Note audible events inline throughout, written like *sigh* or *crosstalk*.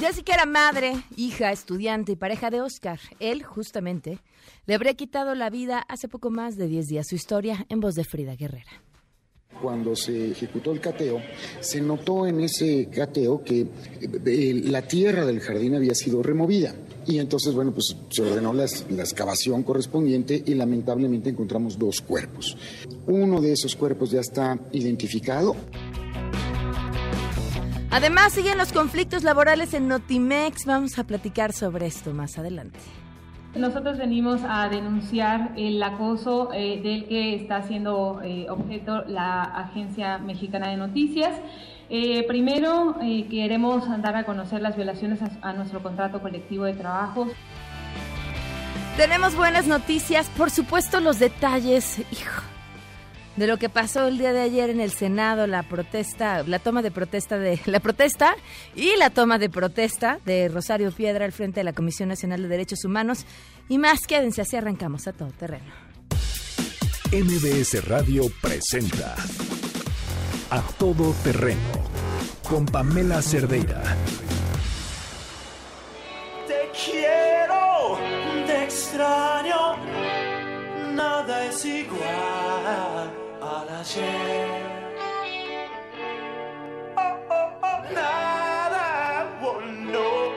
Jessica era madre, hija, estudiante y pareja de Oscar. Él, justamente, le habría quitado la vida hace poco más de 10 días. Su historia en voz de Frida Guerrera. Cuando se ejecutó el cateo, se notó en ese cateo que eh, la tierra del jardín había sido removida. Y entonces, bueno, pues se ordenó la, la, excavación correspondiente y lamentablemente encontramos dos cuerpos. Uno de esos cuerpos ya está identificado. Además, siguen los conflictos laborales en Notimex. Vamos a platicar sobre esto más adelante. Nosotros venimos a denunciar el acoso eh, del que está siendo eh, objeto la Agencia Mexicana de Noticias. Eh, primero, queremos dar a conocer las violaciones a, a nuestro contrato colectivo de trabajo. Tenemos buenas noticias, por supuesto los detalles. Hijo, de lo que pasó el día de ayer en el Senado, la protesta, la toma de protesta de *laughs* la protesta y la toma de protesta de Rosario Piedra al frente de la Comisión Nacional de Derechos Humanos y más quédense así arrancamos a todo terreno. MBS Radio presenta A Todo Terreno con Pamela Cerdeira. Te quiero, te extraño, nada es igual Oh, oh, oh, oh.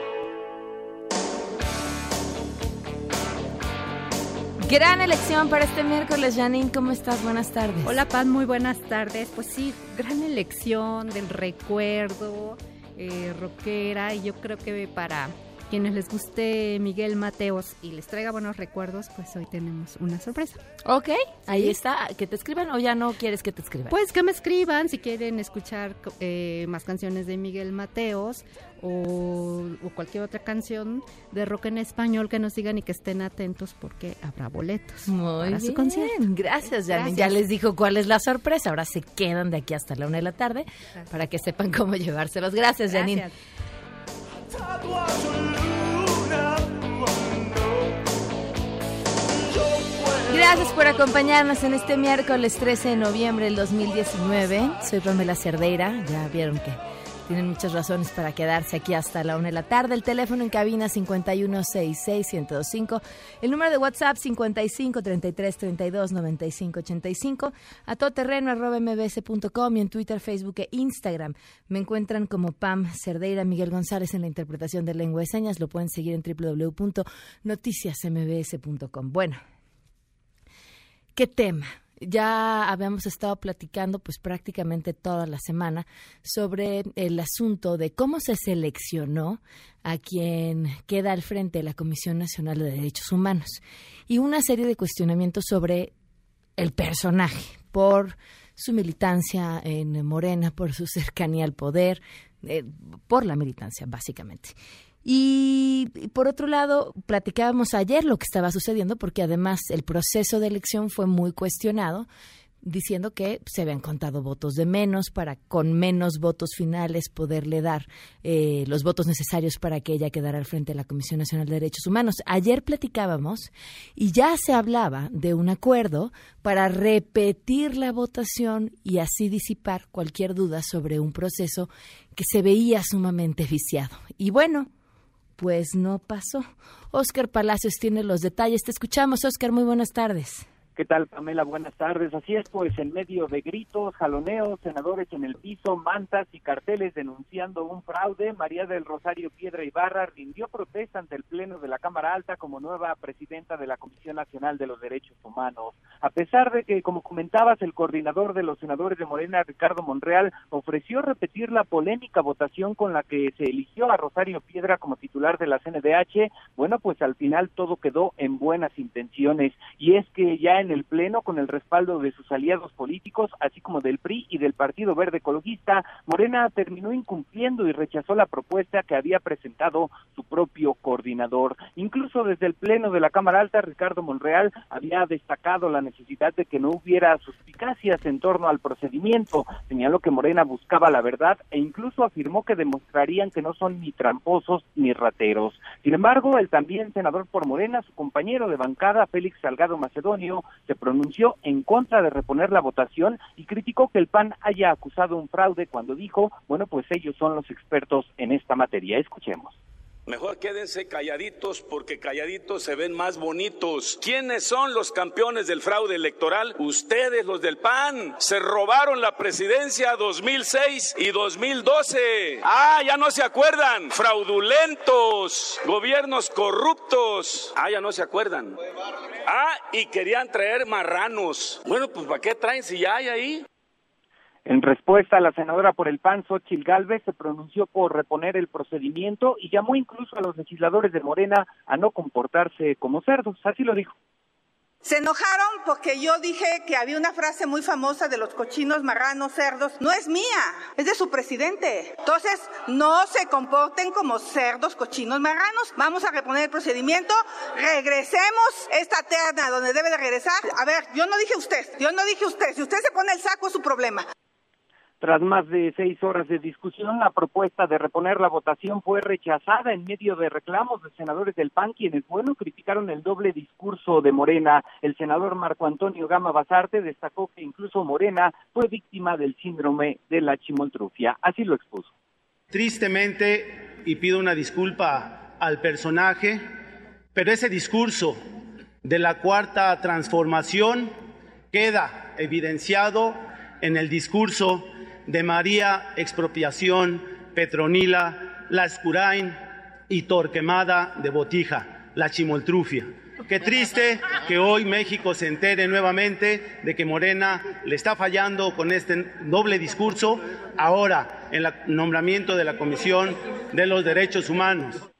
Gran elección para este miércoles, Janine. ¿Cómo estás? Buenas tardes. Hola, Paz. Muy buenas tardes. Pues sí, gran elección del recuerdo, eh, rockera. Y yo creo que para quienes les guste Miguel Mateos y les traiga buenos recuerdos, pues hoy tenemos una sorpresa. Ok, ahí está. ¿Que te escriban o ya no quieres que te escriban? Pues que me escriban si quieren escuchar eh, más canciones de Miguel Mateos o, o, cualquier otra canción de rock en español que nos digan y que estén atentos porque habrá boletos Muy para bien. su concierto. Gracias, Janine. Ya les dijo cuál es la sorpresa. Ahora se quedan de aquí hasta la una de la tarde para que sepan cómo *laughs* llevárselos. Gracias, Janine. Gracias. Gracias por acompañarnos en este miércoles 13 de noviembre del 2019. Soy Pamela Cerdeira. Ya vieron que tienen muchas razones para quedarse aquí hasta la una de la tarde. El teléfono en cabina 5166125. El número de WhatsApp 5533329585. A todoterreno arroba mbs.com y en Twitter, Facebook e Instagram. Me encuentran como Pam Cerdeira, Miguel González en la interpretación de lengua de señas. Lo pueden seguir en www.noticiasmbs.com. Bueno, ¿Qué tema? Ya habíamos estado platicando pues prácticamente toda la semana sobre el asunto de cómo se seleccionó a quien queda al frente de la Comisión Nacional de Derechos Humanos y una serie de cuestionamientos sobre el personaje por su militancia en Morena, por su cercanía al poder, eh, por la militancia básicamente. Y, por otro lado, platicábamos ayer lo que estaba sucediendo, porque además el proceso de elección fue muy cuestionado, diciendo que se habían contado votos de menos para con menos votos finales poderle dar eh, los votos necesarios para que ella quedara al frente de la Comisión Nacional de Derechos Humanos. Ayer platicábamos y ya se hablaba de un acuerdo para repetir la votación y así disipar cualquier duda sobre un proceso que se veía sumamente viciado. Y bueno, pues no pasó. Oscar Palacios tiene los detalles. Te escuchamos, Oscar. Muy buenas tardes. ¿Qué tal, Pamela? Buenas tardes. Así es, pues en medio de gritos, jaloneos, senadores en el piso, mantas y carteles denunciando un fraude, María del Rosario Piedra Ibarra rindió protesta ante el Pleno de la Cámara Alta como nueva presidenta de la Comisión Nacional de los Derechos Humanos. A pesar de que, como comentabas, el coordinador de los senadores de Morena, Ricardo Monreal, ofreció repetir la polémica votación con la que se eligió a Rosario Piedra como titular de la CNDH, bueno, pues al final todo quedó en buenas intenciones. Y es que ya en el Pleno, con el respaldo de sus aliados políticos, así como del PRI y del Partido Verde Ecologista, Morena terminó incumpliendo y rechazó la propuesta que había presentado su propio coordinador. Incluso desde el Pleno de la Cámara Alta, Ricardo Monreal había destacado la necesidad de que no hubiera suspicacias en torno al procedimiento. Señaló que Morena buscaba la verdad e incluso afirmó que demostrarían que no son ni tramposos ni rateros. Sin embargo, el también senador por Morena, su compañero de bancada, Félix Salgado Macedonio, se pronunció en contra de reponer la votación y criticó que el PAN haya acusado un fraude cuando dijo, bueno, pues ellos son los expertos en esta materia. Escuchemos. Mejor quédense calladitos porque calladitos se ven más bonitos. ¿Quiénes son los campeones del fraude electoral? Ustedes, los del PAN. Se robaron la presidencia 2006 y 2012. Ah, ya no se acuerdan. Fraudulentos. Gobiernos corruptos. Ah, ya no se acuerdan. Ah, y querían traer marranos. Bueno, pues ¿para qué traen si ya hay ahí? En respuesta, la senadora por el PAN, Xochil Gálvez, se pronunció por reponer el procedimiento y llamó incluso a los legisladores de Morena a no comportarse como cerdos. Así lo dijo. Se enojaron porque yo dije que había una frase muy famosa de los cochinos, marranos, cerdos. No es mía, es de su presidente. Entonces, no se comporten como cerdos, cochinos, marranos. Vamos a reponer el procedimiento. Regresemos esta terna donde debe de regresar. A ver, yo no dije usted, yo no dije usted. Si usted se pone el saco es su problema. Tras más de seis horas de discusión, la propuesta de reponer la votación fue rechazada en medio de reclamos de senadores del PAN, quienes, bueno, criticaron el doble discurso de Morena. El senador Marco Antonio Gama Basarte destacó que incluso Morena fue víctima del síndrome de la chimoltrufia. Así lo expuso. Tristemente, y pido una disculpa al personaje, pero ese discurso de la cuarta transformación queda evidenciado en el discurso de María Expropiación, Petronila, La Escurain y Torquemada de Botija, la Chimoltrufia. Qué triste que hoy México se entere nuevamente de que Morena le está fallando con este doble discurso ahora en el nombramiento de la Comisión de los Derechos Humanos.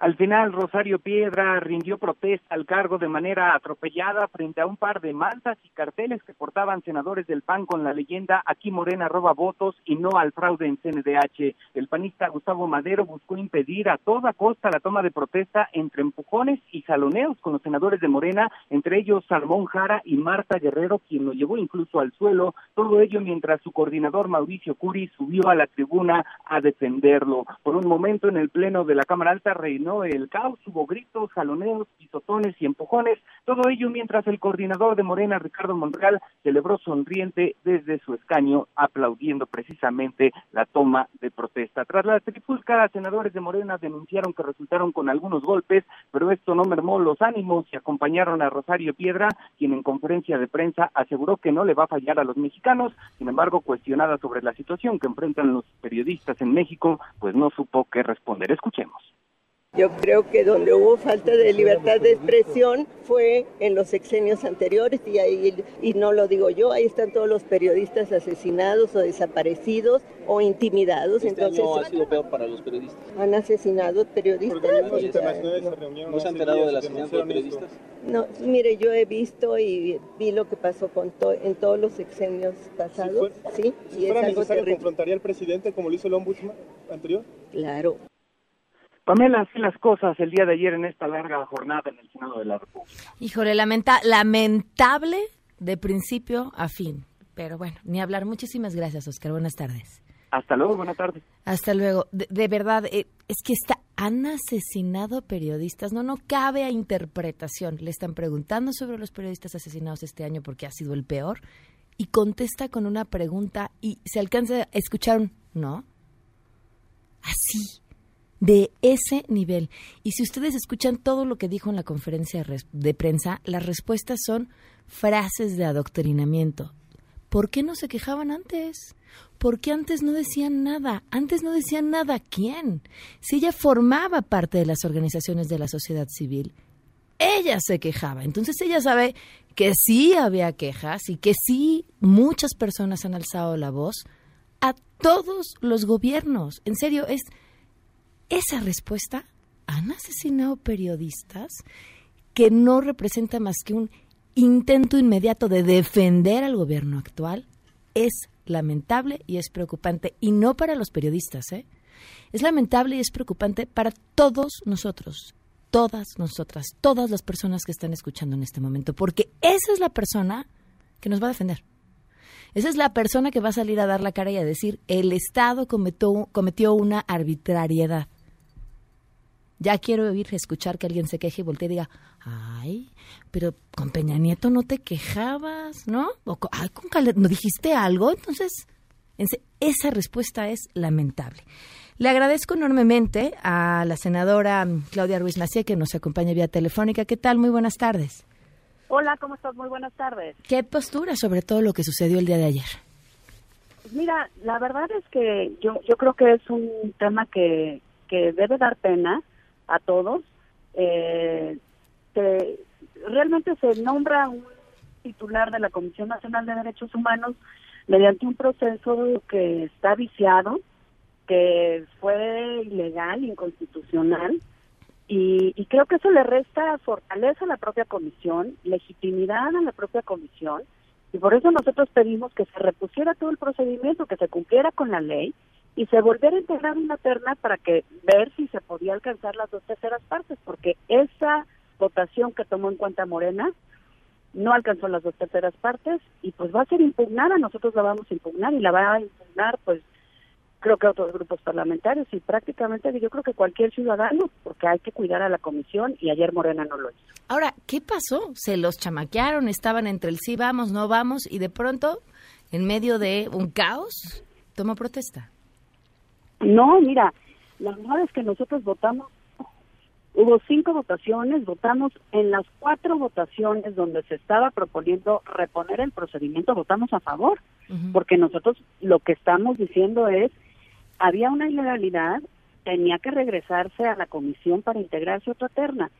Al final, Rosario Piedra rindió protesta al cargo de manera atropellada frente a un par de mantas y carteles que portaban senadores del PAN con la leyenda Aquí Morena roba votos y no al fraude en CNDH. El panista Gustavo Madero buscó impedir a toda costa la toma de protesta entre empujones y jaloneos con los senadores de Morena, entre ellos Salmón Jara y Marta Guerrero, quien lo llevó incluso al suelo. Todo ello mientras su coordinador Mauricio Curi subió a la tribuna a defenderlo. Por un momento en el pleno de la Cámara Alta reinó el caos, hubo gritos, jaloneos, pisotones y empujones, todo ello mientras el coordinador de Morena, Ricardo Monreal, celebró sonriente desde su escaño, aplaudiendo precisamente la toma de protesta. Tras la trifulca, senadores de Morena denunciaron que resultaron con algunos golpes, pero esto no mermó los ánimos y acompañaron a Rosario Piedra, quien en conferencia de prensa aseguró que no le va a fallar a los mexicanos, sin embargo, cuestionada sobre la situación que enfrentan los periodistas en México, pues no supo qué responder. Escuchemos. Yo creo que donde hubo falta de libertad de expresión fue en los sexenios anteriores y ahí y no lo digo yo, ahí están todos los periodistas asesinados o desaparecidos o intimidados. Este Entonces año ha sido peor para los periodistas. han asesinado periodistas. Organismos internacionales se reunieron ¿No se ha enterado del asesinato de periodistas? No, mire, yo he visto y vi lo que pasó con to en todos los sexenios pasados, sí, Si fuera necesario, ¿confrontaría al presidente como lo hizo el ombudsman anterior? Claro. Pamela, así las cosas el día de ayer en esta larga jornada en el Senado de la República. Híjole, lamenta lamentable de principio a fin. Pero bueno, ni hablar. Muchísimas gracias, Oscar. Buenas tardes. Hasta luego, buenas tardes. Hasta luego. De, de verdad, eh, es que está, han asesinado periodistas. No, no cabe a interpretación. Le están preguntando sobre los periodistas asesinados este año porque ha sido el peor. Y contesta con una pregunta y se alcanza a escuchar un no. Así de ese nivel. Y si ustedes escuchan todo lo que dijo en la conferencia de prensa, las respuestas son frases de adoctrinamiento. ¿Por qué no se quejaban antes? ¿Por qué antes no decían nada? Antes no decían nada. ¿Quién? Si ella formaba parte de las organizaciones de la sociedad civil, ella se quejaba. Entonces ella sabe que sí había quejas y que sí muchas personas han alzado la voz a todos los gobiernos. En serio, es esa respuesta, ¿han asesinado periodistas? Que no representa más que un intento inmediato de defender al gobierno actual, es lamentable y es preocupante. Y no para los periodistas, ¿eh? Es lamentable y es preocupante para todos nosotros, todas nosotras, todas las personas que están escuchando en este momento, porque esa es la persona que nos va a defender. Esa es la persona que va a salir a dar la cara y a decir, el Estado cometió, cometió una arbitrariedad. Ya quiero oír, escuchar que alguien se queje y voltee y diga, ay, pero con Peña Nieto no te quejabas, ¿no? O ay, con ¿no dijiste algo? Entonces, esa respuesta es lamentable. Le agradezco enormemente a la senadora Claudia Ruiz Macié que nos acompaña vía telefónica. ¿Qué tal? Muy buenas tardes. Hola, ¿cómo estás? Muy buenas tardes. ¿Qué postura sobre todo lo que sucedió el día de ayer? Pues mira, la verdad es que yo, yo creo que es un tema que, que debe dar pena a todos. Eh, realmente se nombra un titular de la Comisión Nacional de Derechos Humanos mediante un proceso que está viciado, que fue ilegal, inconstitucional, y, creo que eso le resta fortaleza a la propia comisión, legitimidad a la propia comisión, y por eso nosotros pedimos que se repusiera todo el procedimiento, que se cumpliera con la ley y se volviera a integrar una terna para que ver si se podía alcanzar las dos terceras partes, porque esa votación que tomó en cuenta Morena no alcanzó las dos terceras partes y pues va a ser impugnada, nosotros la vamos a impugnar y la va a impugnar pues creo que otros grupos parlamentarios y prácticamente yo creo que cualquier ciudadano, porque hay que cuidar a la comisión y ayer Morena no lo hizo. Ahora, ¿qué pasó? Se los chamaquearon, estaban entre el sí vamos, no vamos y de pronto, en medio de un caos, toma protesta. No, mira, la verdad es que nosotros votamos, hubo cinco votaciones, votamos en las cuatro votaciones donde se estaba proponiendo reponer el procedimiento, votamos a favor, porque nosotros lo que estamos diciendo es había una ilegalidad, tenía que regresarse a la comisión para integrarse otra terna.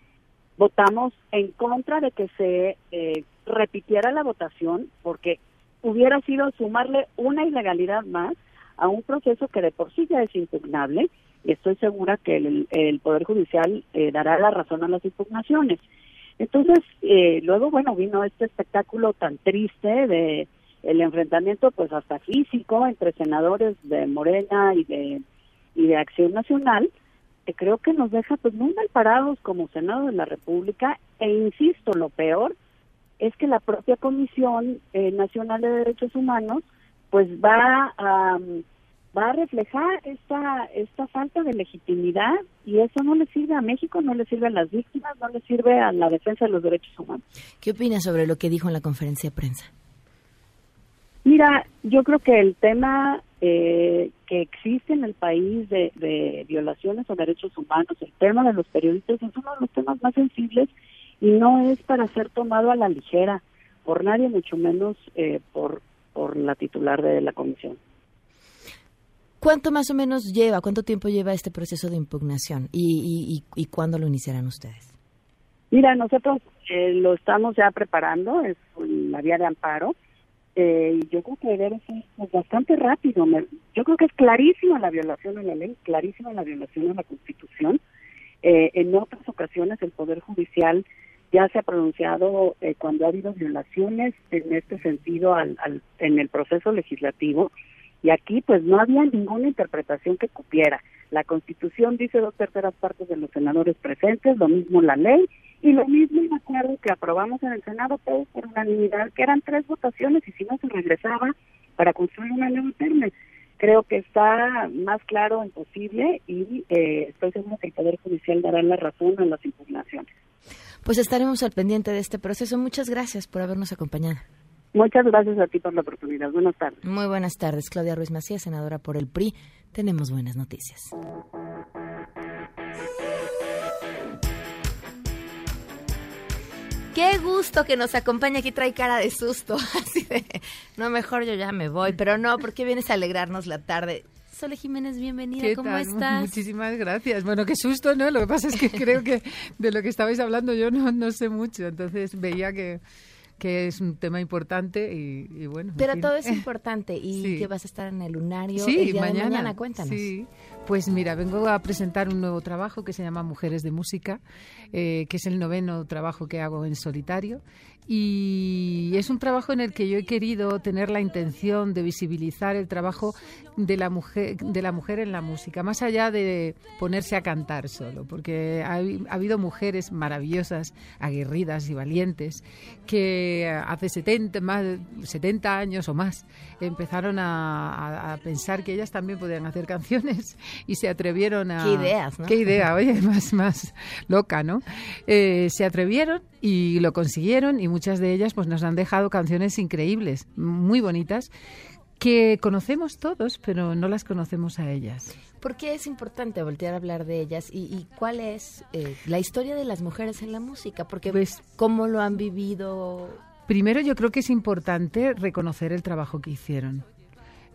Votamos en contra de que se eh, repitiera la votación porque hubiera sido sumarle una ilegalidad más a un proceso que de por sí ya es impugnable y estoy segura que el, Poder Judicial eh, dará la razón a las impugnaciones. Entonces, eh, luego, bueno, vino este espectáculo tan triste de el enfrentamiento pues hasta físico entre senadores de Morena y de y de Acción Nacional que creo que nos deja pues muy mal parados como Senado de la República e insisto lo peor es que la propia Comisión eh, Nacional de Derechos Humanos pues va a va a reflejar esta esta falta de legitimidad y eso no le sirve a México, no le sirve a las víctimas, no le sirve a la defensa de los derechos humanos. ¿Qué opinas sobre lo que dijo en la conferencia de prensa? Mira, yo creo que el tema eh, que existe en el país de, violaciones a derechos humanos, el tema de los periodistas es uno de los temas más sensibles y no es para ser tomado a la ligera por nadie, mucho menos eh, por, por la titular de la comisión. ¿Cuánto más o menos lleva, cuánto tiempo lleva este proceso de impugnación y, y, cuándo lo iniciarán ustedes? Mira, nosotros eh, lo estamos ya preparando, es la vía de amparo eh, yo creo que debe ser pues, bastante rápido. yo creo que es clarísima la violación a la ley, clarísima la violación a la Constitución. Eh, en otras ocasiones el Poder Judicial ya se ha pronunciado eh, cuando ha habido violaciones en este sentido al, en el proceso legislativo y aquí pues no había ninguna interpretación que cupiera. La Constitución dice dos terceras partes de los senadores presentes, lo mismo la ley y lo mismo me acuerdo que aprobamos en el Senado todos por unanimidad, que eran tres votaciones y si no se regresaba para construir una nueva terna. Creo que está más claro imposible y eh, estoy seguro que el Poder Judicial dará la razón en las impugnaciones. Pues estaremos al pendiente de este proceso. Muchas gracias por habernos acompañado. Muchas gracias a ti por la oportunidad. Buenas tardes. Muy buenas tardes. Claudia Ruiz Macías, senadora por el PRI. Tenemos buenas noticias. Qué gusto que nos acompaña aquí, trae cara de susto, *laughs* así de, no, mejor yo ya me voy, pero no, porque vienes a alegrarnos la tarde. Sole Jiménez, bienvenida, ¿cómo estás? Muchísimas gracias. Bueno, qué susto, ¿no? Lo que pasa es que *laughs* creo que de lo que estabais hablando yo no, no sé mucho, entonces veía que que es un tema importante y, bueno. Pero todo es *laughs* importante y que vas a estar en el lunario el día mañana, de mañana, cuéntanos. Sí, pues mira, vengo a presentar un nuevo trabajo que se llama Mujeres de Música, eh, que es el noveno trabajo que hago en solitario y es un trabajo en el que yo he querido tener la intención de visibilizar el trabajo de la mujer, de la mujer en la música, más allá de ponerse a cantar solo, porque ha, ha habido mujeres maravillosas, aguerridas y valientes que hace 70, más, 70 años o más empezaron a, a pensar que ellas también podían hacer canciones y se atrevieron a... Qué ideas, ¿no? Qué idea, oye, *laughs* más, más loca, ¿no? Eh, se atrevieron y lo consiguieron y muchas de ellas pues nos han dejado canciones increíbles, muy bonitas, que conocemos todos, pero no las conocemos a ellas. ¿Por qué es importante voltear a hablar de ellas y, y cuál es eh, la historia de las mujeres en la música? Porque Pues- cómo lo han vivido. Primero yo creo que es importante reconocer el trabajo que hicieron.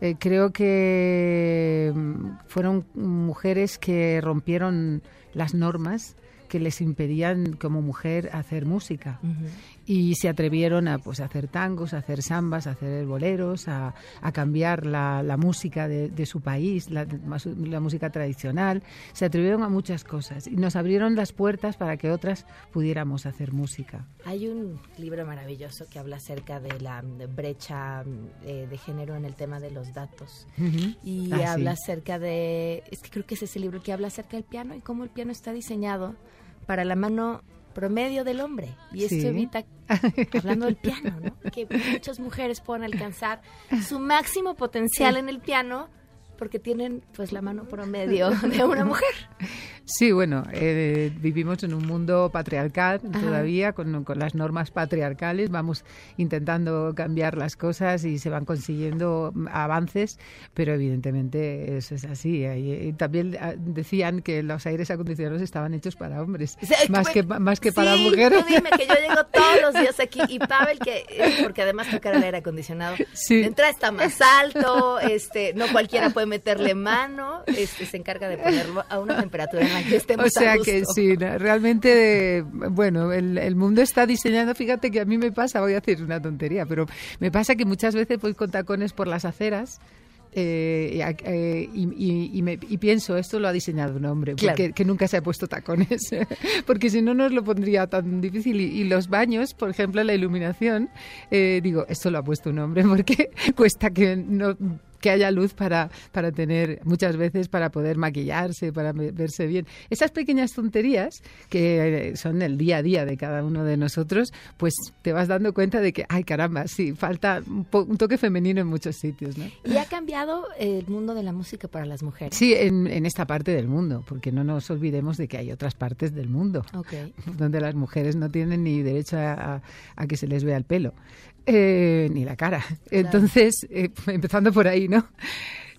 Eh, creo que mm, fueron mujeres que rompieron las normas que les impedían como mujer hacer música y se atrevieron a pues a hacer tangos, a hacer sambas, a hacer boleros, a, a cambiar la, la música de, de su país, la, la música tradicional. Se atrevieron a muchas cosas y nos abrieron las puertas para que otras pudiéramos hacer música. Hay un libro maravilloso que habla acerca de la brecha eh, de género en el tema de los datos. Ujú. Y Ah, habla sí. acerca de, es que creo que es ese libro que habla acerca del piano y cómo el piano está diseñado para la mano promedio del hombre. Y esto Sí. evita, *laughs* hablando del piano, ¿no? que muchas mujeres puedan alcanzar su máximo potencial en el piano porque tienen pues la mano promedio de una *laughs* mujer. Sí, bueno, eh, vivimos en un mundo patriarcal Ajá. todavía, con, con las normas patriarcales, vamos intentando cambiar las cosas y se van consiguiendo avances, pero evidentemente eso es así. Y, y también ah, decían que los aires acondicionados estaban hechos para hombres, *laughs* O sea, más que, más que para Sí, mujeres. tú dime que yo *laughs* llego todos los días aquí y Pavel, que, eh, porque además tocar el aire acondicionado, Sí. de entrada está más alto, este, no cualquiera puede meterle mano, este, se encarga de ponerlo a una temperatura en la que estemos O sea a gusto. que sí, realmente, bueno, el, el mundo está diseñado, fíjate que a mí me pasa, voy a decir una tontería, pero me pasa que muchas veces voy con tacones por las aceras. eh, eh, y- y- y me- y pienso, esto lo ha diseñado un hombre, Claro. porque, que nunca se ha puesto tacones, *laughs* porque si no nos lo pondría tan difícil. Y, y los baños, por ejemplo, la iluminación, eh, digo, esto lo ha puesto un hombre, *laughs* porque cuesta que no que haya luz para, para tener, muchas veces para poder maquillarse, para ve- verse bien. Esas pequeñas tonterías que eh, son el día a día de cada uno de nosotros, pues te vas dando cuenta de que, ay caramba, sí, falta un, po- un toque femenino en muchos sitios, ¿no? Y ha cambiado el mundo de la música para las mujeres. Sí, en, en esta parte del mundo, porque no nos olvidemos de que hay otras partes del mundo *laughs* donde las mujeres no tienen ni derecho a, a- a que se les vea el pelo, eh, ni la cara. Entonces, eh, *laughs* empezando por ahí, ¿no?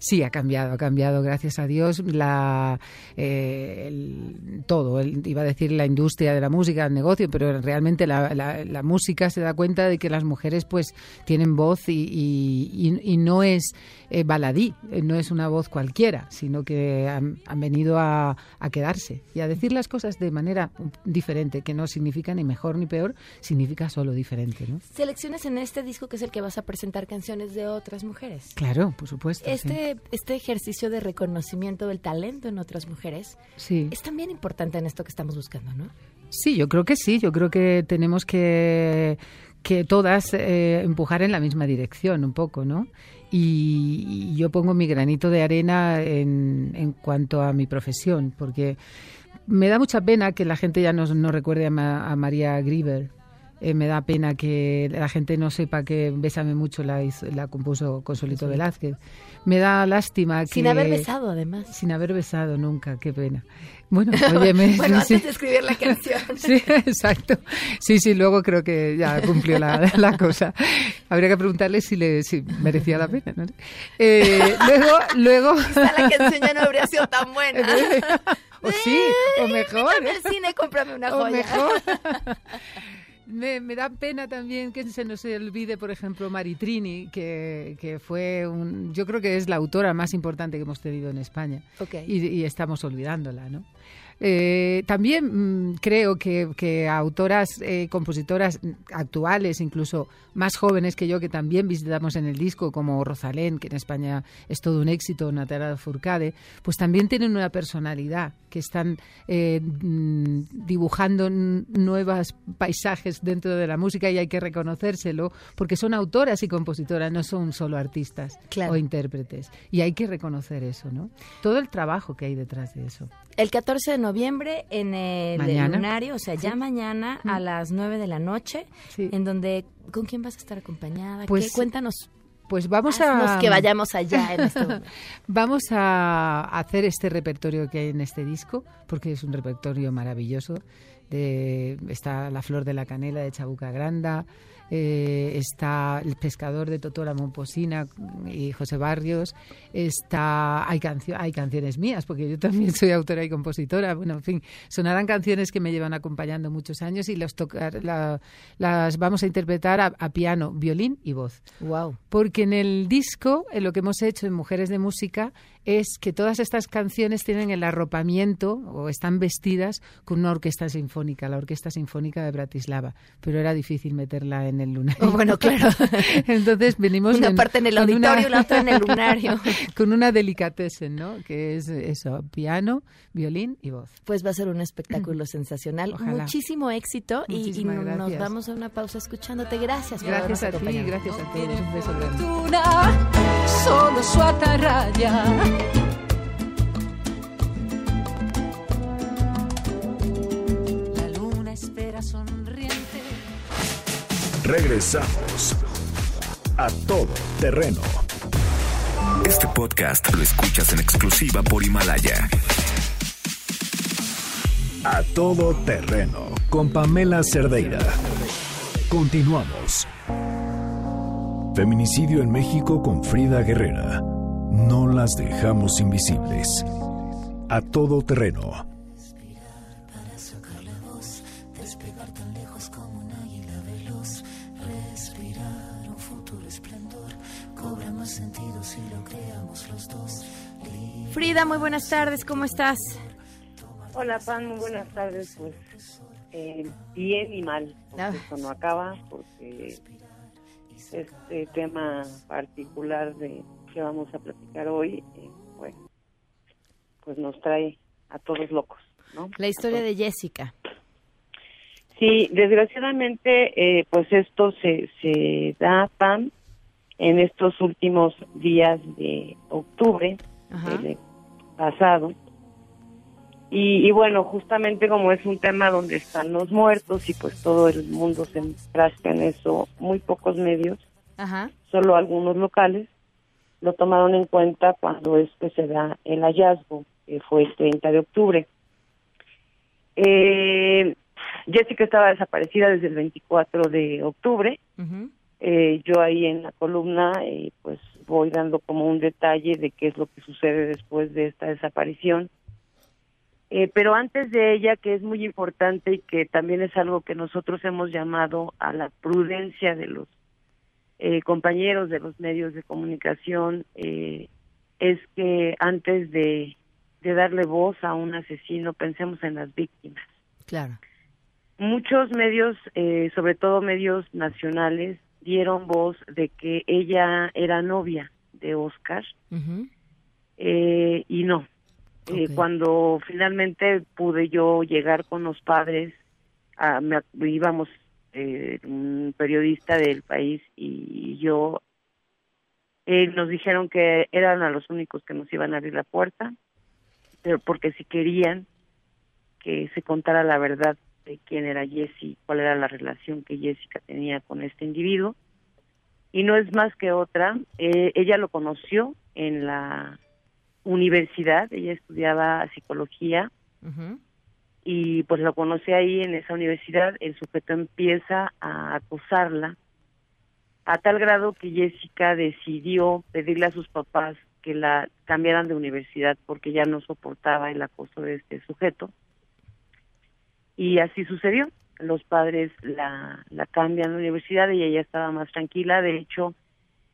Sí, ha cambiado, ha cambiado, gracias a Dios, la, eh, el- todo. el- iba a decir la industria de la música, el negocio, pero realmente la, la- la música se da cuenta de que las mujeres pues tienen voz y, y- y- y no es eh, baladí, eh, no es una voz cualquiera, sino que han, han venido a, a quedarse y a decir las cosas de manera diferente, que no significa ni mejor ni peor, significa solo diferente, ¿no? Selecciones en este disco que es el que vas a presentar canciones de otras mujeres. Claro, por supuesto. sí. Este, este ejercicio de reconocimiento del talento en otras mujeres Sí. es también importante en esto que estamos buscando, ¿no? Sí, yo creo que sí. Yo creo que tenemos que, que todas eh, empujar en la misma dirección un poco, ¿no? Y, y yo pongo mi granito de arena en, en cuanto a mi profesión, porque me da mucha pena que la gente ya no, no recuerde a, Ma- a María Grieber. Eh, me da pena que la gente no sepa que Bésame mucho la, la compuso Consuelito Velázquez. Me da lástima que... Sin haber besado, además. Sin haber besado nunca, qué pena. Bueno, *laughs* oye, me- bueno, *laughs* sí. antes de escribir la canción. *laughs* Sí, exacto. Sí, sí, luego creo que ya cumplió la, la cosa. Habría que preguntarle si le si merecía la pena. ¿no? Eh, luego, luego. Quizá la canción ya no habría sido tan buena. o sí, o mejor. Invítame ¿eh? al cine, cómprame una O joya. mejor. Me, me da pena también que se nos olvide, por ejemplo, Maritrini, que, que fue un, yo creo que es la autora más importante que hemos tenido en España. Y, y estamos olvidándola, ¿no? Eh, también mm, creo que, que autoras, eh, compositoras actuales, incluso más jóvenes que yo, que también visitamos en el disco, como Rosalén, que en España es todo un éxito, Natara Furcade, pues también tienen una personalidad, que están eh, mm, dibujando nuevos paisajes dentro de la música y hay que reconocérselo, porque son autoras y compositoras, no son solo artistas o intérpretes. Y hay que reconocer eso, ¿no? Todo el trabajo que hay detrás de eso. El 14 de noviembre en el lunario, o sea, ya mañana a las 9 de la noche, en donde, ¿con quién vas a estar acompañada? Pues, Cuéntanos. Pues vamos a... que vayamos allá en este *laughs* Vamos a hacer este repertorio que hay en este disco, porque es un repertorio maravilloso. De, está La Flor de la Canela de Chabuca Granda, eh, está El pescador de Totora Momposina y José Barrios, está hay, hay canciones mías, porque yo también soy autora y compositora, bueno, en fin, sonarán canciones que me llevan acompañando muchos años y las, tocar, las vamos a interpretar a, piano, violín y voz. Wow. Porque en el disco, en lo que hemos hecho en Mujeres de Música, es que todas estas canciones tienen el arropamiento o están vestidas con una orquesta sinfónica, la Orquesta Sinfónica de Bratislava, pero era difícil meterla en el lunario. *laughs* bueno, claro. *laughs* Entonces venimos una parte en el auditorio, la otra en el lunario. *laughs* con una delicatessen, ¿no? Que es eso, piano, violín y voz. Pues va a ser un espectáculo *clears throat* sensacional. Muchísimo éxito y, nos vamos a una pausa escuchándote. Gracias. Gracias a ti, gracias a todos. Un beso grande. Solo su atarraya La luna espera sonriente. Regresamos a todo terreno. Este podcast lo escuchas en exclusiva por Himalaya. A todo terreno con Pamela Cerdeira. Continuamos. Feminicidio en México con Frida Guerrera. No las dejamos invisibles. A todo terreno. Para sacar la voz, despegar tan lejos como un águila veloz, respirar un futuro esplendor, cobra más sentido si lo creamos los dos. Frida, muy buenas tardes, ¿cómo estás? Hola, Pan, muy buenas tardes. Pues eh, bien y mal, porque Ah. esto no acaba, porque este tema particular de que vamos a platicar hoy, eh, bueno, pues nos trae a todos locos, ¿no? La historia de Jessica. Sí, desgraciadamente, eh, pues esto se, se da, Pan, en estos últimos días de octubre Ajá. del pasado. Y, y bueno, justamente como es un tema donde están los muertos y pues todo el mundo se enfrasca en eso, muy pocos medios, Ajá. solo algunos locales, lo tomaron en cuenta cuando es que se da el hallazgo, que fue el 30 de octubre. Eh, Jessica estaba desaparecida desde el 24 de octubre. Eh, yo ahí en la columna eh, pues voy dando como un detalle de qué es lo que sucede después de esta desaparición. Eh, pero antes de ella, que es muy importante y que también es algo que nosotros hemos llamado a la prudencia de los eh, compañeros de los medios de comunicación, eh, es que antes de, de darle voz a un asesino, pensemos en las víctimas. Claro. Muchos medios, eh, sobre todo medios nacionales, dieron voz de que ella era novia de Oscar y no. Eh, Ok. cuando finalmente pude yo llegar con los padres, a, me, ac- íbamos eh, un periodista del país y yo, eh, nos dijeron que eran a los únicos que nos iban a abrir la puerta, pero porque si querían que se contara la verdad de quién era Jessie, cuál era la relación que Jessica tenía con este individuo. Y no es más que otra, eh, ella lo conoció en la universidad, ella estudiaba psicología y pues lo conoce ahí en esa universidad, el sujeto empieza a acosarla a tal grado que Jessica decidió pedirle a sus papás que la cambiaran de universidad porque ya no soportaba el acoso de este sujeto. Y así sucedió. Los padres la, la cambian de universidad y ella estaba más tranquila. De hecho,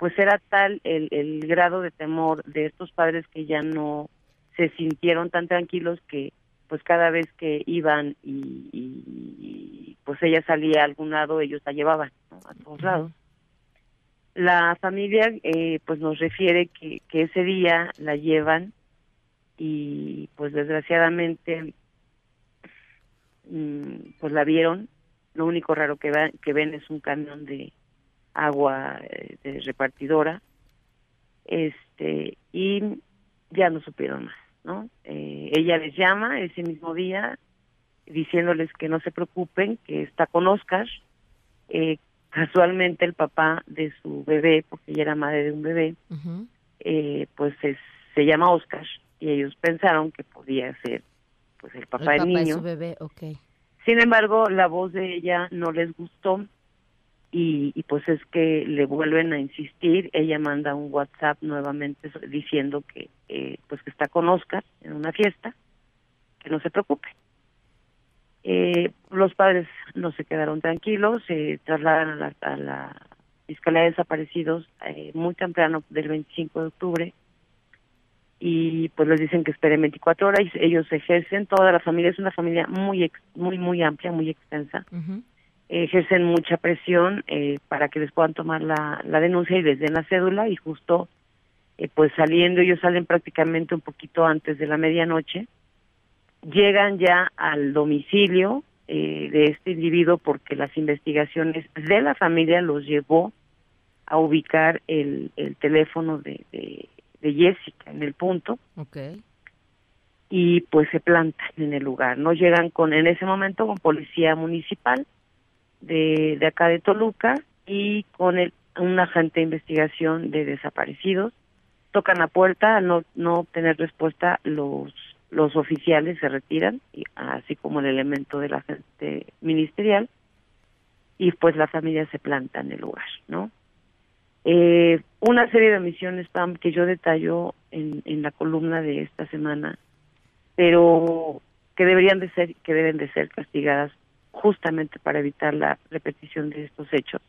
pues era tal el, el grado de temor de estos padres que ya no se sintieron tan tranquilos que pues cada vez que iban y, y, pues ella salía a algún lado, ellos la llevaban ¿no? a todos lados. La familia eh, pues nos refiere que, que ese día la llevan y pues desgraciadamente mm, pues la vieron. Lo único raro que, va- que ven es un camión de agua eh, de repartidora este y ya no supieron más no Eh, ella les llama ese mismo día diciéndoles que no se preocupen que está con Oscar. Eh, casualmente el papá de su bebé porque ella era madre de un bebé eh, pues es- se llama Oscar y ellos pensaron que podía ser pues el papá el del papá de niño. su bebé, ok. sin embargo, la voz de ella no les gustó y, y pues es que le vuelven a insistir. Ella manda un WhatsApp nuevamente diciendo que eh, pues que está con Oscar en una fiesta, que no se preocupe. Eh, los padres no se quedaron tranquilos, se trasladan a la, a la Fiscalía de Desaparecidos eh, muy temprano del 25 de octubre y pues les dicen que esperen 24 horas ellos ejercen toda la familia es una familia muy ex- muy muy amplia muy extensa ejercen mucha presión eh, para que les puedan tomar la, la denuncia y les den la cédula y justo eh, pues saliendo ellos salen prácticamente un poquito antes de la medianoche llegan ya al domicilio eh, de este individuo porque las investigaciones de la familia los llevó a ubicar el, el teléfono de, de, de Jessica en el punto Ok. y pues se plantan en el lugar. No llegan con en ese momento con policía municipal de, de acá de Toluca y con el, un agente de investigación de desaparecidos. Tocan la puerta, al no, no obtener respuesta, los, los oficiales se retiran, y, así como el elemento del agente ministerial, y pues la familia se planta en el lugar, ¿no? Eh, una serie de omisiones, Pam, que yo detallo en, en la columna de esta semana, pero que deberían de ser, que deben de ser castigadas justamente para evitar la repetición de estos hechos.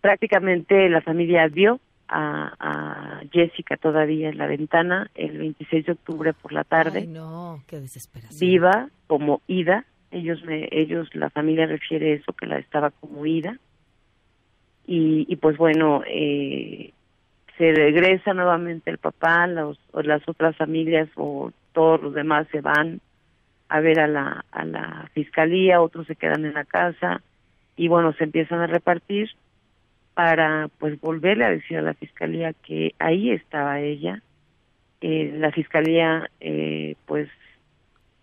Prácticamente la familia vio a, a Jessica todavía en la ventana el 26 de octubre por la tarde Ay, no, qué desesperación. viva como ida. Ellos, me, ellos, la familia refiere eso, que la estaba como ida. Y, y pues bueno, eh, se regresa nuevamente el papá, los, las otras familias o todos los demás se van a ver a la, a la fiscalía, otros se quedan en la casa y bueno, se empiezan a repartir para pues volverle a decir a la fiscalía que ahí estaba ella. Eh, la fiscalía eh, pues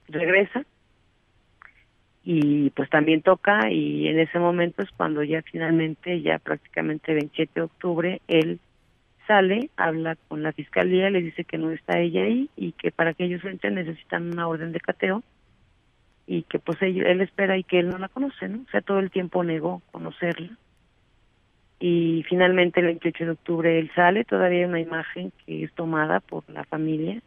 regresa y pues también toca y en ese momento es cuando ya finalmente, ya prácticamente 27 de octubre, él sale, habla con la fiscalía, le dice que no está ella ahí y que para que ellos entren necesitan una orden de cateo y que pues él, él espera y que él no la conoce, ¿no? O sea, todo el tiempo negó conocerla. Y finalmente el 28 de octubre él sale, todavía hay una imagen que es tomada por la familia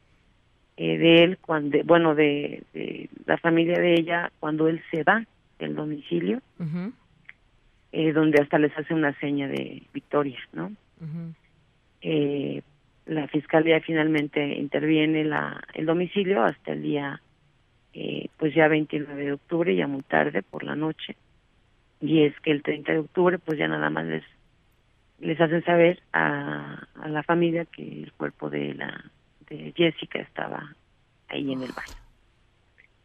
eh, de él, cuando, bueno, de, de la familia de ella cuando él se va del domicilio, eh, donde hasta les hace una seña de victoria, ¿no? ujú. eh, la fiscalía finalmente interviene la, el domicilio hasta el día eh, pues ya 29 de octubre ya muy tarde por la noche y es que el 30 de octubre pues ya nada más les les hacen saber a, a la familia que el cuerpo de la de Jessica estaba ahí en el baño.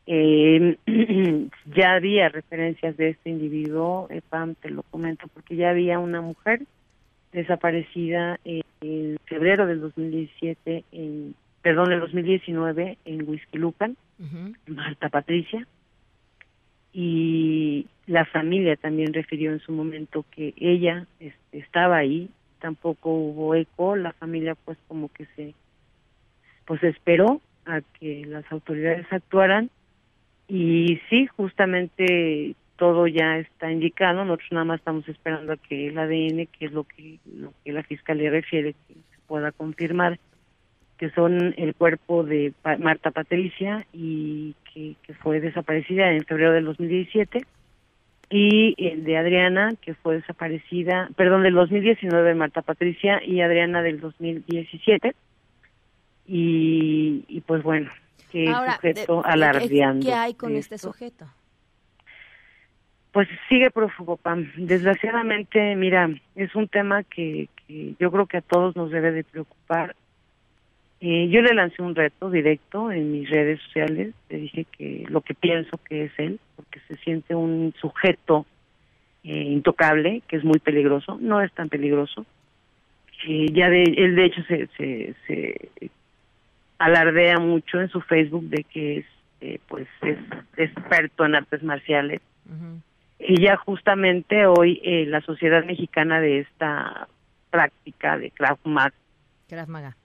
Eh, *clears throat* ya había referencias de este individuo, eh, Pam, te lo comento, porque ya había una mujer desaparecida en, en febrero del 2017, en, perdón, del 2019 en Whisky Marta Patricia, y la familia también refirió en su momento que ella este, estaba ahí, tampoco hubo eco, la familia pues como que se pues esperó a que las autoridades actuaran. Y sí, justamente todo ya está indicado, nosotros nada más estamos esperando a que el ADN, que es lo que, lo que la fiscalía refiere, que se pueda confirmar que son el cuerpo de Pa- Marta Patricia y que, que fue desaparecida en febrero del 2017 y el de Adriana que fue desaparecida, perdón, del 2019 Marta Patricia y Adriana del 2017 y, y pues bueno, que Ahora, sujeto de- alardeando. ¿Qué hay con este sujeto? Pues sigue prófugo, Pam. Desgraciadamente, mira, es un tema que, que yo creo que a todos nos debe de preocupar. Eh, yo le lancé un reto directo en mis redes sociales. Le dije que lo que pienso que es él, porque se siente un sujeto eh, intocable, que es muy peligroso. No es tan peligroso. Eh, ya de, él, de hecho, se, se, se alardea mucho en su Facebook de que es, eh, pues, es experto en artes marciales. Y ya justamente hoy eh, la Sociedad Mexicana de esta práctica de Krav Maga, Krav Maga.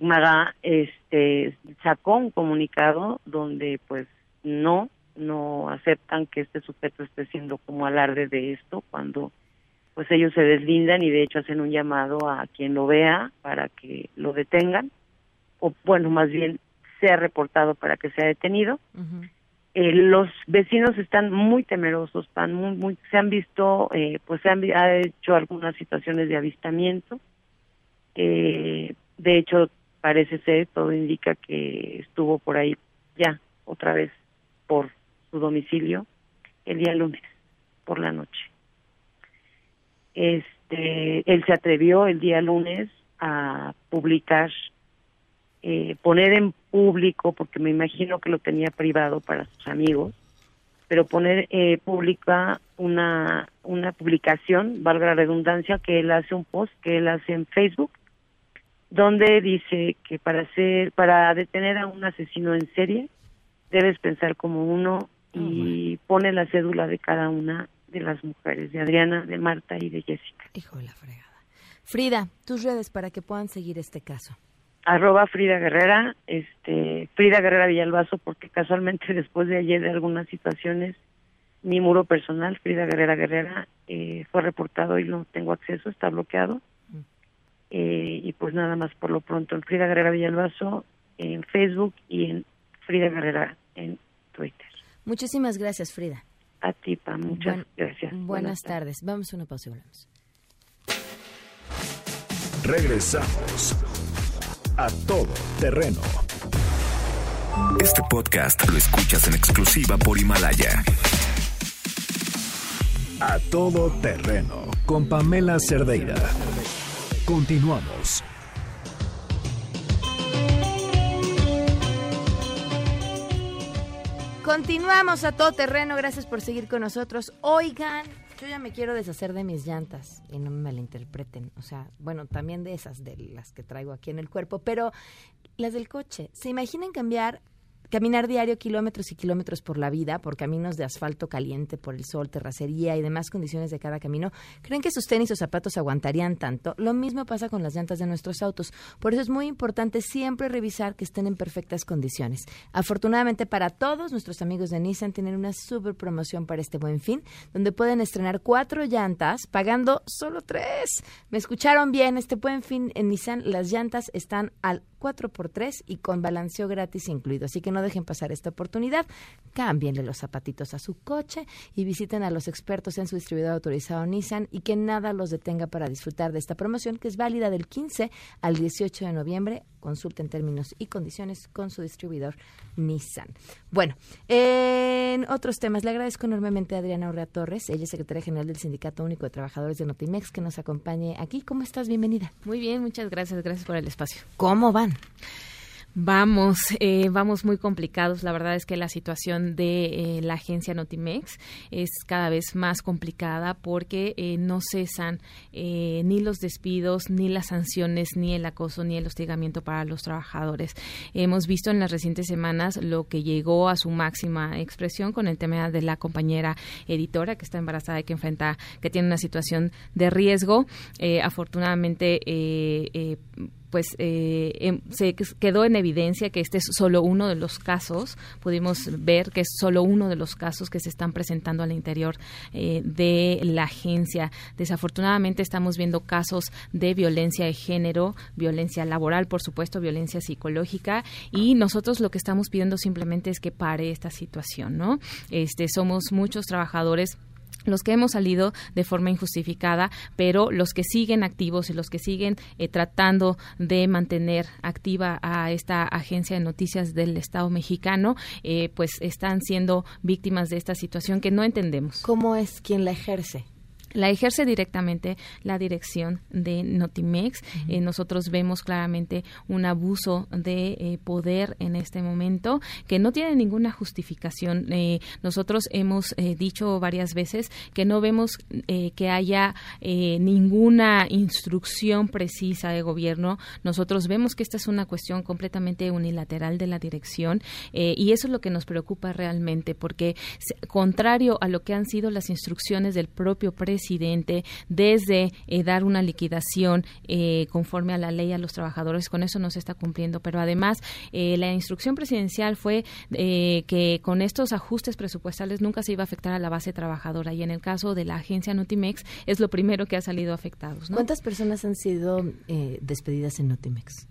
Maga, este, sacó un comunicado donde pues no, no aceptan que este sujeto esté siendo como alarde de esto cuando pues ellos se deslindan y de hecho hacen un llamado a quien lo vea para que lo detengan o bueno, más bien sea reportado para que sea detenido. Eh, los vecinos están muy temerosos, están muy, muy, se han visto, eh, pues se han ha hecho algunas situaciones de avistamiento. Eh, de hecho, parece ser, todo indica que estuvo por ahí ya otra vez por su domicilio el día lunes por la noche. Este, él se atrevió el día lunes a publicar eh, poner en público, porque me imagino que lo tenía privado para sus amigos, pero poner eh, pública una, una publicación, valga la redundancia, que él hace un post que él hace en Facebook, donde dice que para hacer, para detener a un asesino en serie, debes pensar como uno y pone la cédula de cada una de las mujeres, de Adriana, de Marta y de Jessica. Hijo de la fregada. Frida, tus redes para que puedan seguir este caso. arroba Frida Guerrera, este, Frida Guerrera Villalbazo, porque casualmente *laughs* después de ayer de algunas situaciones, mi muro personal, Frida Guerrera Guerrera, eh, fue reportado y no tengo acceso, está bloqueado. Eh, y pues nada más por lo pronto en Frida Guerrera Villalbazo, en Facebook y en Frida Guerrera en Twitter. Muchísimas gracias, Frida. A ti, Pa, muchas Buen- gracias. Buenas, tardes. Vamos a una pausa y volvemos. Regresamos a todo terreno. Este podcast lo escuchas en exclusiva por Himalaya. A todo terreno con Pamela Cerdeira. Continuamos. Continuamos a todo terreno. Gracias por seguir con nosotros. Oigan, yo ya me quiero deshacer de mis llantas y no me malinterpreten. O sea, bueno, también de esas, de las que traigo aquí en el cuerpo, pero las del coche. ¿Se imaginan cambiar? Caminar diario kilómetros y kilómetros por la vida, por caminos de asfalto caliente, por el sol, terracería y demás condiciones de cada camino, ¿creen que sus tenis o zapatos aguantarían tanto? Lo mismo pasa con las llantas de nuestros autos. Por eso es muy importante siempre revisar que estén en perfectas condiciones. Afortunadamente para todos nuestros amigos de Nissan tienen una super promoción para este buen fin, donde pueden estrenar cuatro llantas pagando solo tres. ¿Me escucharon bien? Este buen fin en Nissan las llantas están al 4x3 y con balanceo gratis incluido. Así que no dejen pasar esta oportunidad. Cámbienle los zapatitos a su coche y visiten a los expertos en su distribuidor autorizado Nissan y que nada los detenga para disfrutar de esta promoción que es válida del 15 al 18 de noviembre. Consulten términos y condiciones con su distribuidor Nissan. Bueno, en otros temas, le agradezco enormemente a Adriana Urrea Torres, ella es secretaria general del Sindicato Único de Trabajadores de Notimex, que nos acompañe aquí. ¿Cómo estás? Bienvenida. Muy bien, muchas gracias, gracias por el espacio. ¿Cómo van? Vamos, eh, vamos muy complicados. La verdad es que la situación de eh, la agencia Notimex es cada vez más complicada porque eh, no cesan eh, ni los despidos, ni las sanciones, ni el acoso, ni el hostigamiento para los trabajadores. Hemos visto en las recientes semanas lo que llegó a su máxima expresión con el tema de la compañera editora que está embarazada y que enfrenta, que tiene una situación de riesgo. Afortunadamente, pues eh, em- se quedó en evidencia que este es solo uno de los casos, pudimos ver que es solo uno de los casos que se están presentando al interior eh, de la agencia. Desafortunadamente estamos viendo casos de violencia de género, violencia laboral, por supuesto, violencia psicológica y nosotros lo que estamos pidiendo simplemente es que pare esta situación, ¿no? Este somos muchos trabajadores los que hemos salido de forma injustificada, pero los que siguen activos y los que siguen eh, tratando de mantener activa a esta agencia de noticias del Estado mexicano, eh, pues están siendo víctimas de esta situación que no entendemos. ¿Cómo es quien la ejerce? La ejerce directamente la dirección de Notimex. Eh, nosotros vemos claramente un abuso de eh, poder en este momento que no tiene ninguna justificación. Eh, nosotros hemos dicho varias veces que no vemos que haya ninguna instrucción precisa de gobierno. Nosotros vemos que esta es una cuestión completamente unilateral de la dirección y eso es lo que nos preocupa realmente porque contrario a lo que han sido las instrucciones del propio presidente presidente desde eh, dar una liquidación eh, conforme a la ley a los trabajadores. Con eso no se está cumpliendo. Pero además, eh, la instrucción presidencial fue que con estos ajustes presupuestales nunca se iba a afectar a la base trabajadora. Y en el caso de la agencia Notimex es lo primero que ha salido afectado. ¿Cuántas personas han sido despedidas en Notimex?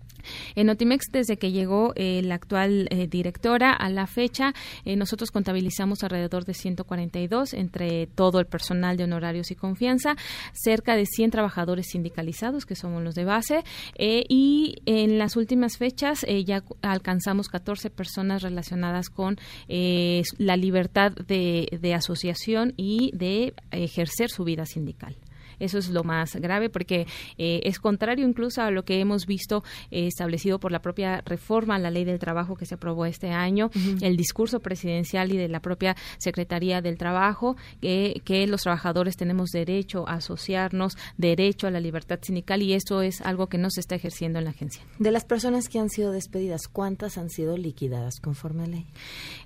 En Notimex, desde que llegó eh, la actual eh, directora a la fecha, eh, nosotros contabilizamos alrededor de 142 entre todo el personal de honorarios y confianza, cerca de 100 trabajadores sindicalizados, que somos los de base, y en las últimas fechas ya alcanzamos 14 personas relacionadas con la libertad de asociación y de ejercer su vida sindical. Eso es lo más grave porque eh, es contrario incluso a lo que hemos visto eh, establecido por la propia reforma a la ley del trabajo que se aprobó este año, el discurso presidencial y de la propia Secretaría del Trabajo, que los trabajadores tenemos derecho a asociarnos, derecho a la libertad sindical y esto es algo que no se está ejerciendo en la agencia. De las personas que han sido despedidas, ¿cuántas han sido liquidadas conforme a ley?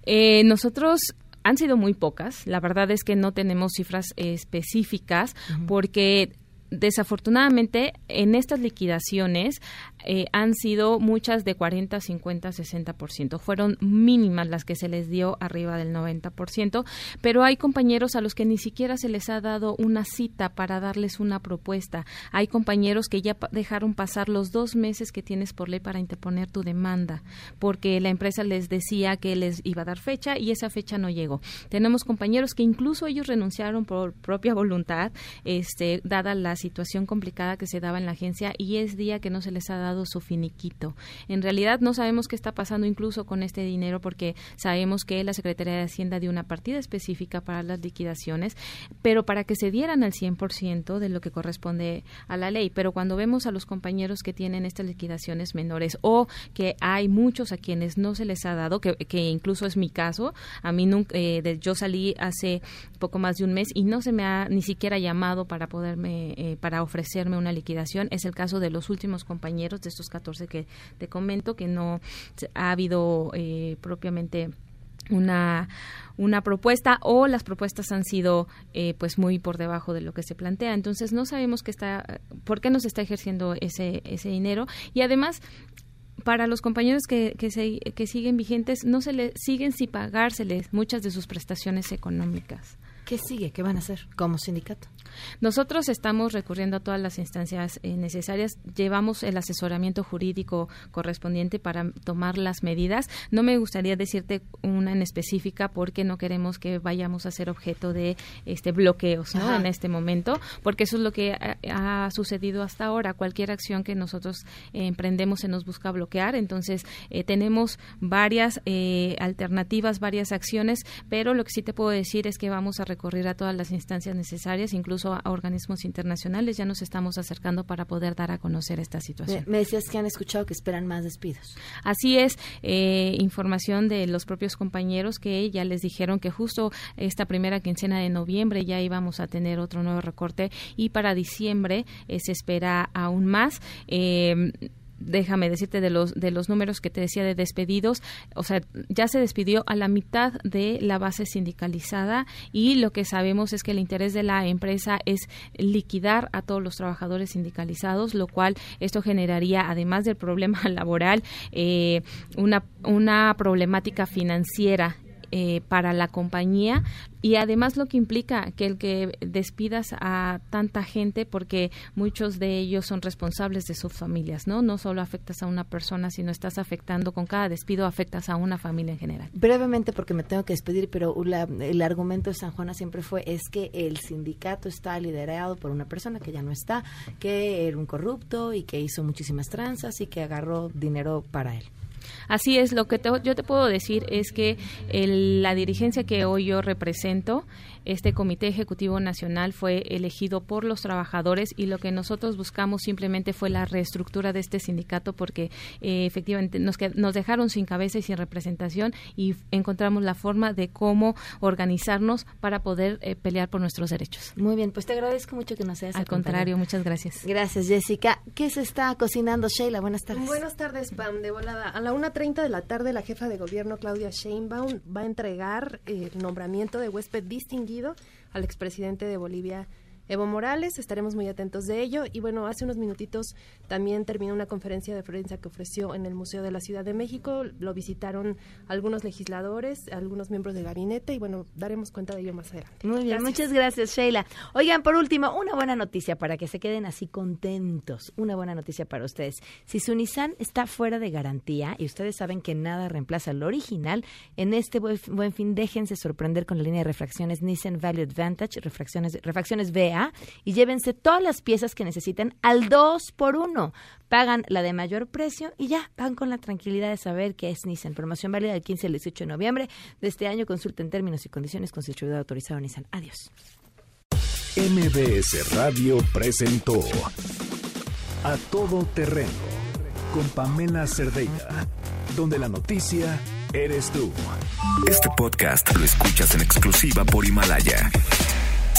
Eh, nosotros han sido muy pocas. La verdad es que no tenemos cifras específicas porque desafortunadamente en estas liquidaciones eh, han sido muchas de 40, 50, 60%. Fueron mínimas las que se les dio arriba del 90%, pero hay compañeros a los que ni siquiera se les ha dado una cita para darles una propuesta. Hay compañeros que ya dejaron pasar los dos meses que tienes por ley para interponer tu demanda, porque la empresa les decía que les iba a dar fecha y esa fecha no llegó. Tenemos compañeros que incluso ellos renunciaron por propia voluntad, este, dada la situación complicada que se daba en la agencia y es día que no se les ha dado su finiquito. En realidad no sabemos qué está pasando incluso con este dinero porque sabemos que la Secretaría de Hacienda dio una partida específica para las liquidaciones, pero para que se dieran al 100% de lo que corresponde a la ley. Pero cuando vemos a los compañeros que tienen estas liquidaciones menores o que hay muchos a quienes no se les ha dado, que, incluso es mi caso, a mí nunca, eh, yo salí hace poco más de un mes y no se me ha ni siquiera llamado para poderme, eh, para ofrecerme una liquidación. Es el caso de los últimos compañeros de estos 14 que te comento, que no ha habido eh, propiamente una una propuesta o las propuestas han sido eh, pues muy por debajo de lo que se plantea. Entonces no sabemos qué está por qué nos está ejerciendo ese ese dinero. Y además para los compañeros que, que, se, que siguen vigentes no se les siguen sin pagárseles muchas de sus prestaciones económicas ¿Qué sigue? ¿Qué van a hacer como sindicato? Nosotros estamos recurriendo a todas las instancias eh, necesarias. Llevamos el asesoramiento jurídico correspondiente para tomar las medidas. No me gustaría decirte una en específica porque no queremos que vayamos a ser objeto de este bloqueos en este momento, porque eso es lo que ha, sucedido hasta ahora. Cualquier acción que nosotros emprendemos se nos busca bloquear. Entonces, eh, tenemos varias eh, alternativas, varias acciones, pero lo que sí te puedo decir es que vamos a recurrir a todas las instancias necesarias, incluso a organismos internacionales. Ya nos estamos acercando para poder dar a conocer esta situación. Me, decías que han escuchado que esperan más despidos. Así es, eh, información de los propios compañeros que ya les dijeron que justo esta primera quincena de noviembre ya íbamos a tener otro nuevo recorte y para diciembre eh, se espera aún más. Eh, déjame decirte de los de los números que te decía de despedidos, o sea, ya se despidió a la mitad de la base sindicalizada y lo que sabemos es que el interés de la empresa es liquidar a todos los trabajadores sindicalizados, lo cual esto generaría, además del problema *laughs* laboral, eh, una, una problemática financiera eh, para la compañía y además lo que implica que el que despidas a tanta gente porque muchos de ellos son responsables de sus familias, ¿no? No solo afectas a una persona, sino estás afectando con cada despido afectas a una familia en general. Brevemente porque me tengo que despedir, pero el argumento de San Juana siempre fue es que el sindicato está liderado por una persona que ya no está, que era un corrupto y que hizo muchísimas tranzas y que agarró dinero para él. Así es, lo que yo te puedo decir es que la dirigencia que hoy yo represento este Comité Ejecutivo Nacional fue elegido por los trabajadores y lo que nosotros buscamos simplemente fue la reestructura de este sindicato porque eh, efectivamente nos, nos dejaron sin cabeza y sin representación y encontramos la forma de cómo organizarnos para poder eh, pelear por nuestros derechos. Muy bien, pues te agradezco mucho que nos hayas Al contrario, muchas gracias. Gracias, Jessica. ¿Qué se está cocinando, Sheila? Buenas tardes. Buenas tardes, Pam, de volada. A la 1.30 de la tarde, la jefa de gobierno, Claudia Sheinbaum, va a entregar el nombramiento de huésped distinguido al expresidente de Bolivia, Evo Morales, estaremos muy atentos de ello. Y bueno, hace unos minutitos también terminó una conferencia de prensa que ofreció en el Museo de la Ciudad de México. Lo visitaron algunos legisladores, algunos miembros de gabinete y bueno, daremos cuenta de ello más adelante. Muy bien, muchas gracias Sheila. Oigan, por último, una buena noticia para que se queden así contentos. Una buena noticia para ustedes. Si su Nissan está fuera de garantía y ustedes saben que nada reemplaza lo original, en este buen fin déjense sorprender con la línea de refracciones Nissan Value Advantage, refracciones, refracciones VA y llévense todas las piezas que necesiten al 2 por 1. Pagan la de mayor precio y ya van con la tranquilidad de saber que es Nissan. Promoción válida del 15 al 18 de noviembre de este año. Consulten términos y condiciones con su distribuidor autorizado Nissan. Adiós. MBS Radio presentó A Todo Terreno con Pamela Cerdeira, donde la noticia eres tú. Este podcast lo escuchas en exclusiva por Himalaya.